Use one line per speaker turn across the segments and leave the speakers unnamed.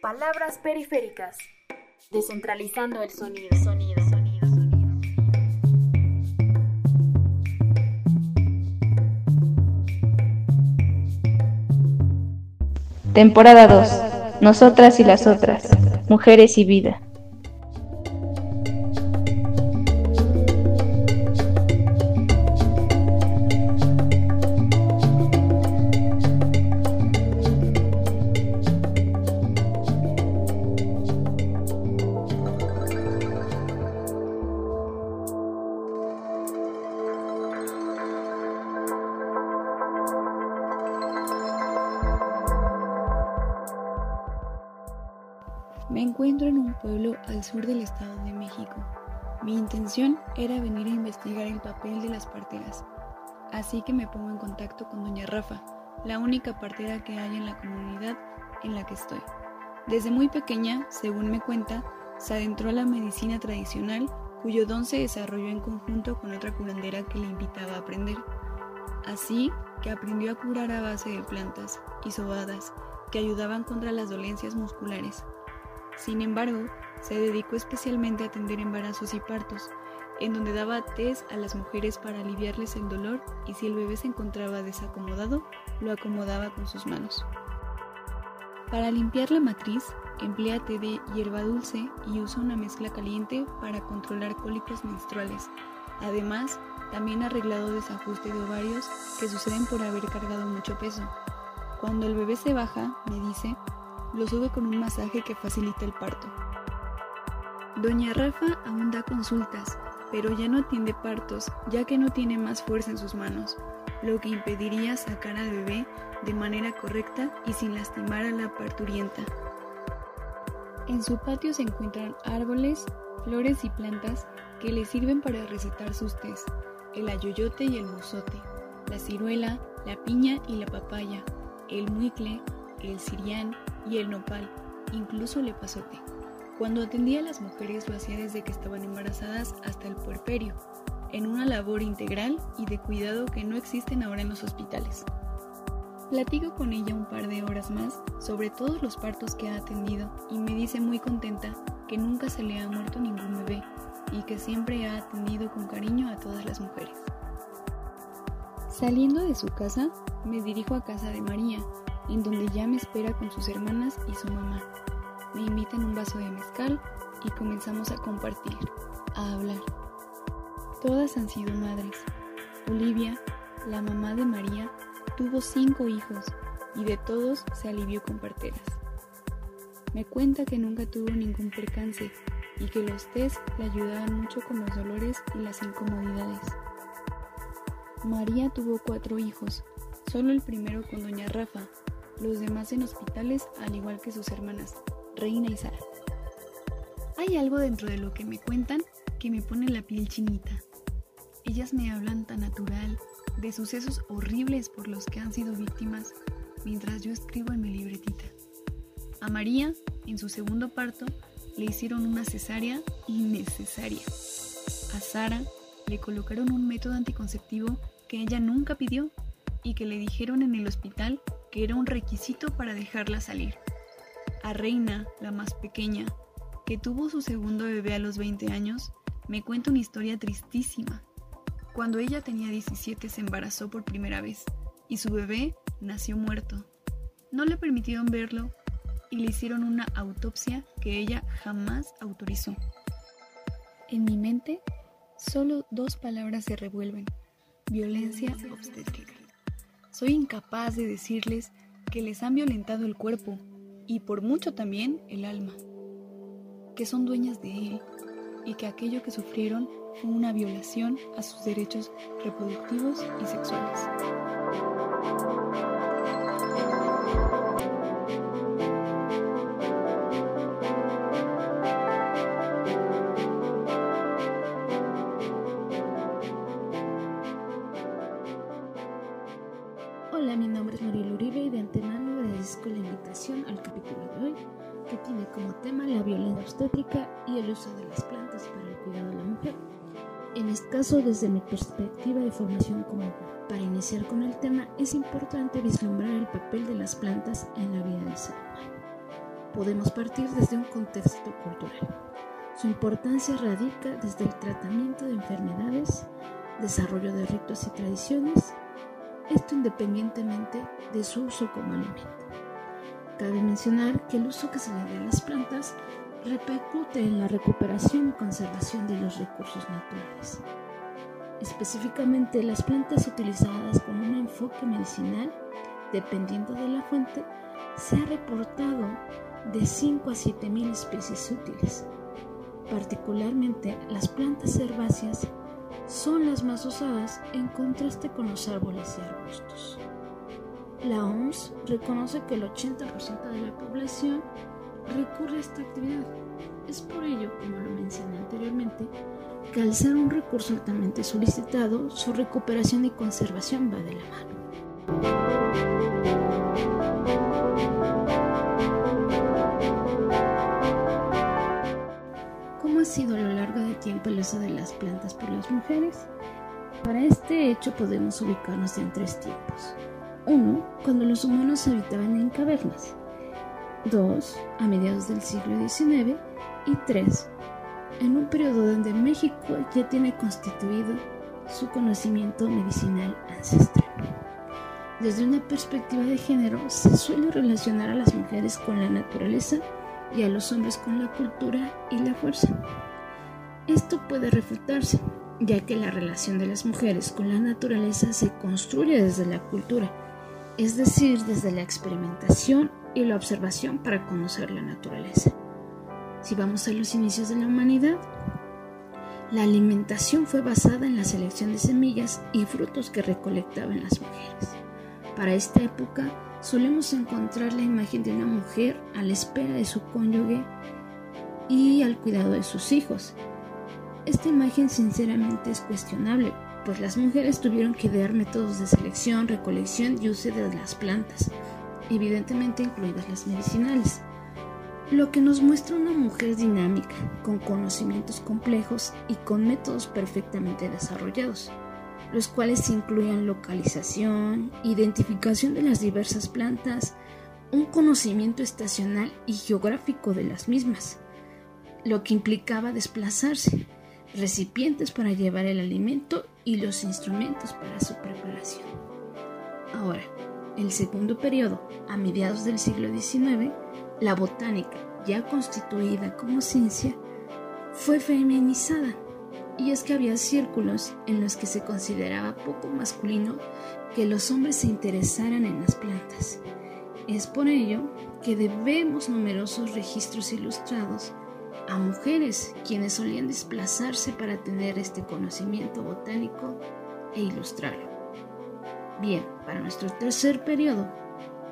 Palabras periféricas. Descentralizando el sonido, sonido, sonido,
Temporada 2. Nosotras y las otras. Mujeres y vida.
Encuentro en un pueblo al sur del Estado de México. Mi intención era venir a investigar el papel de las parteras, así que me pongo en contacto con doña Rafa, la única partera que hay en la comunidad en la que estoy. Desde muy pequeña, según me cuenta, se adentró a la medicina tradicional, cuyo don se desarrolló en conjunto con otra curandera que le invitaba a aprender. Así que aprendió a curar a base de plantas y sobadas que ayudaban contra las dolencias musculares. Sin embargo, se dedicó especialmente a atender embarazos y partos, en donde daba test a las mujeres para aliviarles el dolor y si el bebé se encontraba desacomodado, lo acomodaba con sus manos. Para limpiar la matriz, emplea té de hierba dulce y usa una mezcla caliente para controlar cólicos menstruales. Además, también arreglado desajuste de ovarios que suceden por haber cargado mucho peso. Cuando el bebé se baja, me dice, lo sube con un masaje que facilita el parto. Doña Rafa aún da consultas, pero ya no atiende partos, ya que no tiene más fuerza en sus manos, lo que impediría sacar al bebé de manera correcta y sin lastimar a la parturienta. En su patio se encuentran árboles, flores y plantas que le sirven para recetar sus tés, el ayoyote y el mozote, la ciruela, la piña y la papaya, el muicle, el cirián y el nopal, incluso el epazote. Cuando atendía a las mujeres lo hacía desde que estaban embarazadas hasta el puerperio, en una labor integral y de cuidado que no existen ahora en los hospitales. Platico con ella un par de horas más sobre todos los partos que ha atendido y me dice muy contenta que nunca se le ha muerto ningún bebé y que siempre ha atendido con cariño a todas las mujeres. Saliendo de su casa, me dirijo a casa de María, en donde ya me espera con sus hermanas y su mamá. Me invitan un vaso de mezcal y comenzamos a compartir, a hablar. Todas han sido madres. Olivia, la mamá de María, tuvo cinco hijos y de todos se alivió con parteras. Me cuenta que nunca tuvo ningún percance y que los test le ayudaban mucho con los dolores y las incomodidades. María tuvo cuatro hijos, solo el primero con doña Rafa, los demás en hospitales al igual que sus hermanas, Reina y Sara. Hay algo dentro de lo que me cuentan que me pone la piel chinita. Ellas me hablan tan natural de sucesos horribles por los que han sido víctimas mientras yo escribo en mi libretita. A María, en su segundo parto, le hicieron una cesárea innecesaria. A Sara le colocaron un método anticonceptivo que ella nunca pidió y que le dijeron en el hospital que era un requisito para dejarla salir. A Reina, la más pequeña, que tuvo su segundo bebé a los 20 años, me cuenta una historia tristísima. Cuando ella tenía 17 se embarazó por primera vez y su bebé nació muerto. No le permitieron verlo y le hicieron una autopsia que ella jamás autorizó. En mi mente, solo dos palabras se revuelven. Violencia obstétrica. Soy incapaz de decirles que les han violentado el cuerpo y por mucho también el alma, que son dueñas de él y que aquello que sufrieron fue una violación a sus derechos reproductivos y sexuales.
En este caso, desde mi perspectiva de formación mujer. Para iniciar con el tema, es importante vislumbrar el papel de las plantas en la vida del ser humano. podemos partir desde un contexto cultural. Su importancia radica desde el tratamiento de enfermedades, desarrollo de ritos y tradiciones, esto independientemente de su uso como alimento. Cabe mencionar que el uso que se le da a las plantas repercute en la recuperación y conservación de los recursos naturales. Específicamente las plantas utilizadas con un enfoque medicinal, dependiendo de la fuente, se ha reportado de 5 a 7 mil especies útiles. Particularmente las plantas herbáceas son las más usadas en contraste con los árboles y arbustos. La OMS reconoce que el 80% de la población recurre a esta actividad. Es por ello, como lo mencioné anteriormente, que al ser un recurso altamente solicitado, su recuperación y conservación va de la mano. ¿Cómo ha sido a lo largo del tiempo el uso de las plantas por las mujeres? Para este hecho podemos ubicarnos en tres tiempos. Uno, cuando los humanos habitaban en cavernas. Dos, a mediados del siglo XIX. Y tres, en un periodo donde México ya tiene constituido su conocimiento medicinal ancestral. Desde una perspectiva de género, se suele relacionar a las mujeres con la naturaleza y a los hombres con la cultura y la fuerza. Esto puede refutarse, ya que la relación de las mujeres con la naturaleza se construye desde la cultura, es decir, desde la experimentación y la observación para conocer la naturaleza. Si vamos a los inicios de la humanidad, la alimentación fue basada en la selección de semillas y frutos que recolectaban las mujeres. Para esta época solemos encontrar la imagen de una mujer a la espera de su cónyuge y al cuidado de sus hijos. Esta imagen sinceramente es cuestionable, pues las mujeres tuvieron que dar métodos de selección, recolección y uso de las plantas, evidentemente incluidas las medicinales lo que nos muestra una mujer dinámica, con conocimientos complejos y con métodos perfectamente desarrollados, los cuales incluyen localización, identificación de las diversas plantas, un conocimiento estacional y geográfico de las mismas, lo que implicaba desplazarse, recipientes para llevar el alimento y los instrumentos para su preparación. Ahora, el segundo periodo, a mediados del siglo XIX, la botánica, ya constituida como ciencia, fue feminizada, y es que había círculos en los que se consideraba poco masculino que los hombres se interesaran en las plantas. Es por ello que debemos numerosos registros ilustrados a mujeres quienes solían desplazarse para tener este conocimiento botánico e ilustrarlo. Bien, para nuestro tercer periodo,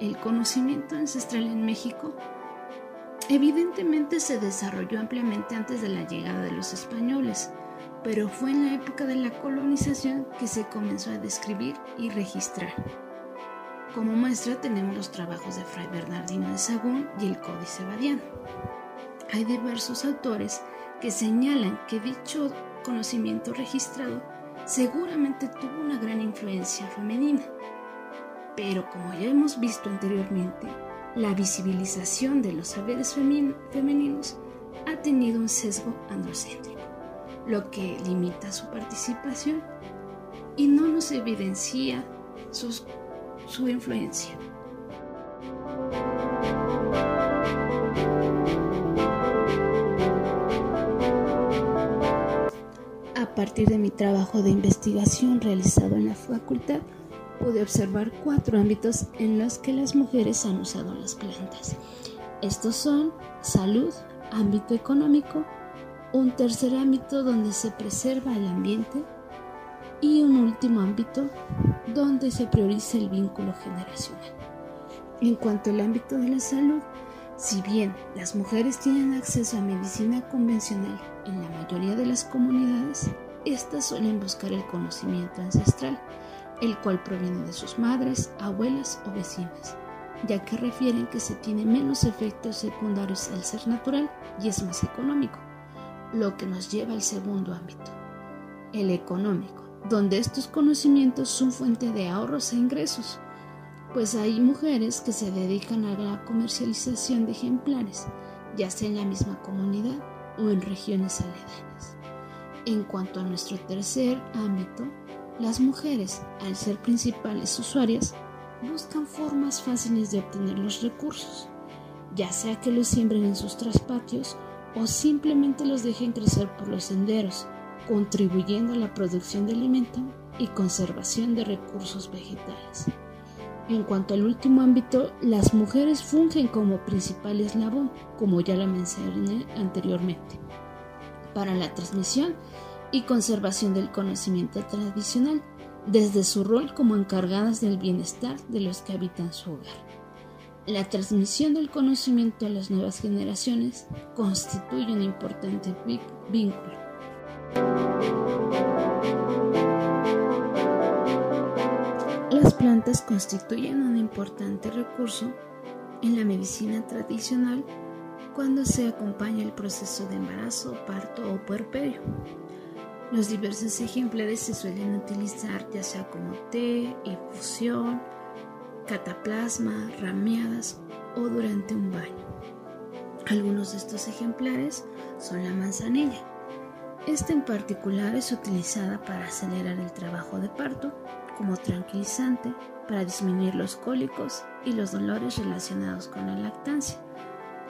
el conocimiento ancestral en México Evidentemente se desarrolló ampliamente antes de la llegada de los españoles, pero fue en la época de la colonización que se comenzó a describir y registrar. Como muestra tenemos los trabajos de Fray Bernardino de Sagún y el Códice Badiano. Hay diversos autores que señalan que dicho conocimiento registrado seguramente tuvo una gran influencia femenina. Pero como ya hemos visto anteriormente, la visibilización de los saberes femeninos ha tenido un sesgo androcéntrico, lo que limita su participación y no nos evidencia su influencia. Partir de mi trabajo de investigación realizado en la facultad, pude observar cuatro ámbitos en los que las mujeres han usado las plantas. Estos son salud, ámbito económico, un tercer ámbito donde se preserva el ambiente y un último ámbito donde se prioriza el vínculo generacional. En cuanto al ámbito de la salud, si bien las mujeres tienen acceso a medicina convencional en la mayoría de las comunidades, estas suelen buscar el conocimiento ancestral el cual proviene de sus madres, abuelas o vecinas, ya que refieren que se tiene menos efectos secundarios al ser natural y es más económico, lo que nos lleva al segundo ámbito, el económico, donde estos conocimientos son fuente de ahorros e ingresos. pues hay mujeres que se dedican a la comercialización de ejemplares, ya sea en la misma comunidad o en regiones aledañas. En cuanto a nuestro tercer ámbito, las mujeres, al ser principales usuarias, buscan formas fáciles de obtener los recursos, ya sea que los siembren en sus traspatios o simplemente los dejen crecer por los senderos, contribuyendo a la producción de alimento y conservación de recursos vegetales. En cuanto al último ámbito, las mujeres fungen como principal eslabón, como ya lo mencioné anteriormente, para la transmisión y conservación del conocimiento tradicional, desde su rol como encargadas del bienestar de los que habitan su hogar. La transmisión del conocimiento a las nuevas generaciones constituye un importante vínculo. Las plantas constituyen un importante recurso en la medicina tradicional cuando se acompaña el proceso de embarazo, parto o puerperio. Los diversos ejemplares se suelen utilizar ya sea como té, infusión, cataplasma, rameadas o durante un baño. Algunos de estos ejemplares son la manzanilla. Esta en particular es utilizada para acelerar el trabajo de parto, como tranquilizante, para disminuir los cólicos y los dolores relacionados con la lactancia.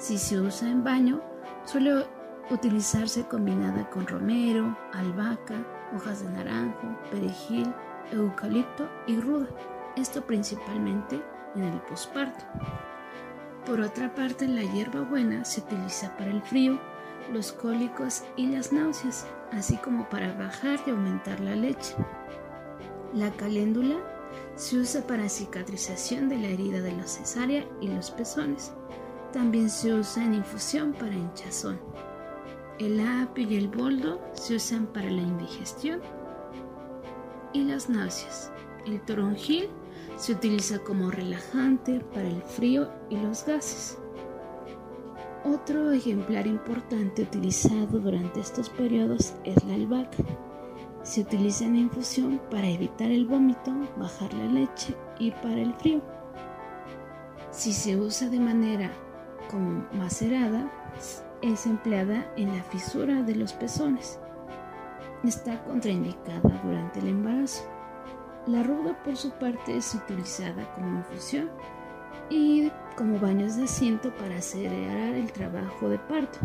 Si se usa en baño, suele utilizarse combinada con romero, albahaca, hojas de naranjo, perejil, eucalipto y ruda esto principalmente en el posparto. Por otra parte, la hierbabuena se utiliza para el frío, los cólicos y las náuseas, así como para bajar y aumentar la leche. La caléndula se usa para cicatrización de la herida de la cesárea y los pezones. También se usa en infusión para hinchazón. El apio y el boldo se usan para la indigestión y las náuseas. El toronjil se utiliza como relajante para el frío y los gases. Otro ejemplar importante utilizado durante estos periodos es la albahaca. Se utiliza en infusión para evitar el vómito, bajar la leche y para el frío. Si se usa de manera como macerada, es empleada en la fisura de los pezones. Está contraindicada durante el embarazo. La ruda por su parte es utilizada como infusión y como baños de asiento para acelerar el trabajo de parto.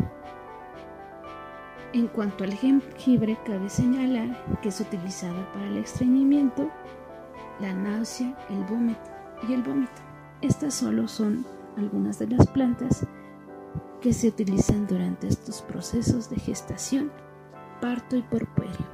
En cuanto al jengibre, cabe señalar que es utilizada para el estreñimiento, la náusea, el vómito y el vómito. Estas solo son algunas de las plantas que se utilizan durante estos procesos de gestación, parto y porpuerio.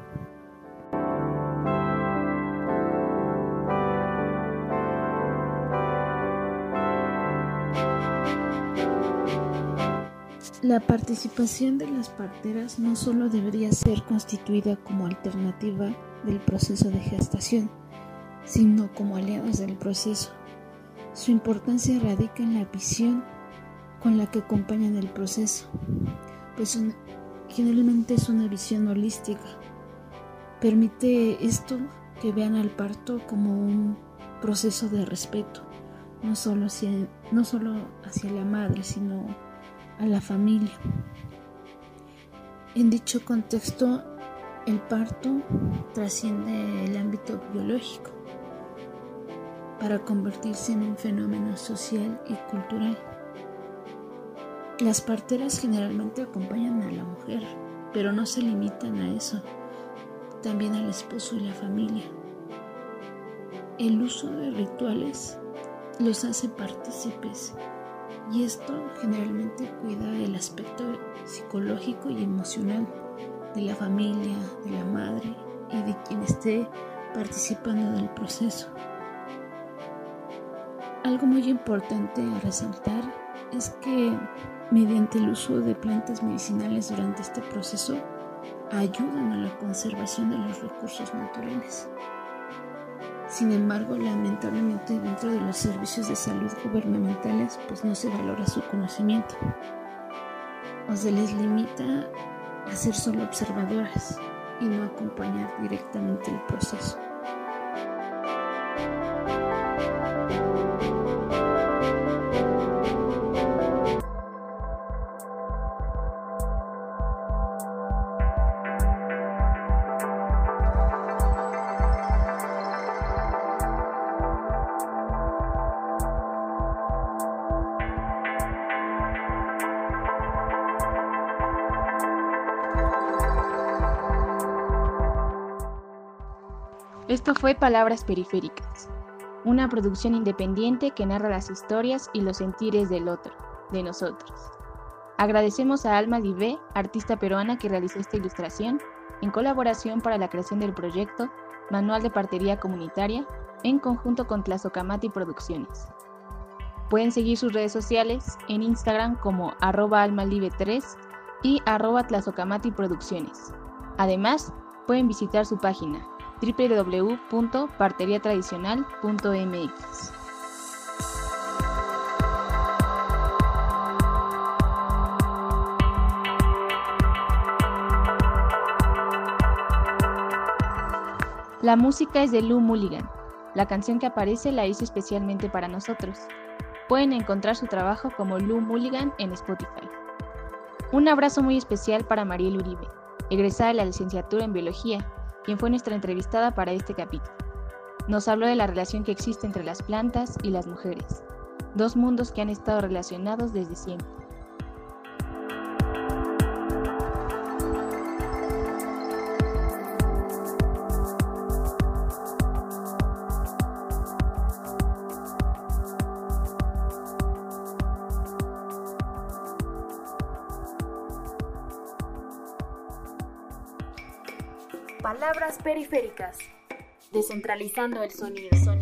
La participación de las parteras no solo debería ser constituida como alternativa del proceso de gestación, sino como aliadas del proceso. Su importancia radica en la visión con la que acompañan el proceso, pues generalmente es una visión holística. Permite esto que vean al parto como un proceso de respeto, no solo hacia, no solo hacia la madre, sino a la familia. En dicho contexto, el parto trasciende el ámbito biológico para convertirse en un fenómeno social y cultural. Las parteras generalmente acompañan a la mujer, pero no se limitan a eso, también al esposo y la familia. El uso de rituales los hace partícipes y esto generalmente cuida el aspecto psicológico y emocional de la familia, de la madre y de quien esté participando del proceso. Algo muy importante a resaltar es que mediante el uso de plantas medicinales durante este proceso ayudan a la conservación de los recursos naturales. Sin embargo, lamentablemente dentro de los servicios de salud gubernamentales pues no se valora su conocimiento o se les limita a ser solo observadoras y no acompañar directamente el proceso.
Esto fue Palabras Periféricas, una producción independiente que narra las historias y los sentires del otro, de nosotros. Agradecemos a Alma Divé, artista peruana que realizó esta ilustración, en colaboración para la creación del proyecto Manual de Partería Comunitaria, en conjunto con Tlazocamati Producciones. Pueden seguir sus redes sociales en Instagram como arroba almalive3 y arroba Tlazocamati Producciones. Además, pueden visitar su página www.parteriatradicional.mx. La música es de Lou Mulligan. La canción que aparece la hizo especialmente para nosotros. Pueden encontrar su trabajo como Lou Mulligan en Spotify. Un abrazo muy especial para Mariel Uribe, egresada de la licenciatura en Biología quien fue nuestra entrevistada para este capítulo. Nos habló de la relación que existe entre las plantas y las mujeres, dos mundos que han estado relacionados desde siempre.
Palabras periféricas. Descentralizando el sonido. sonido.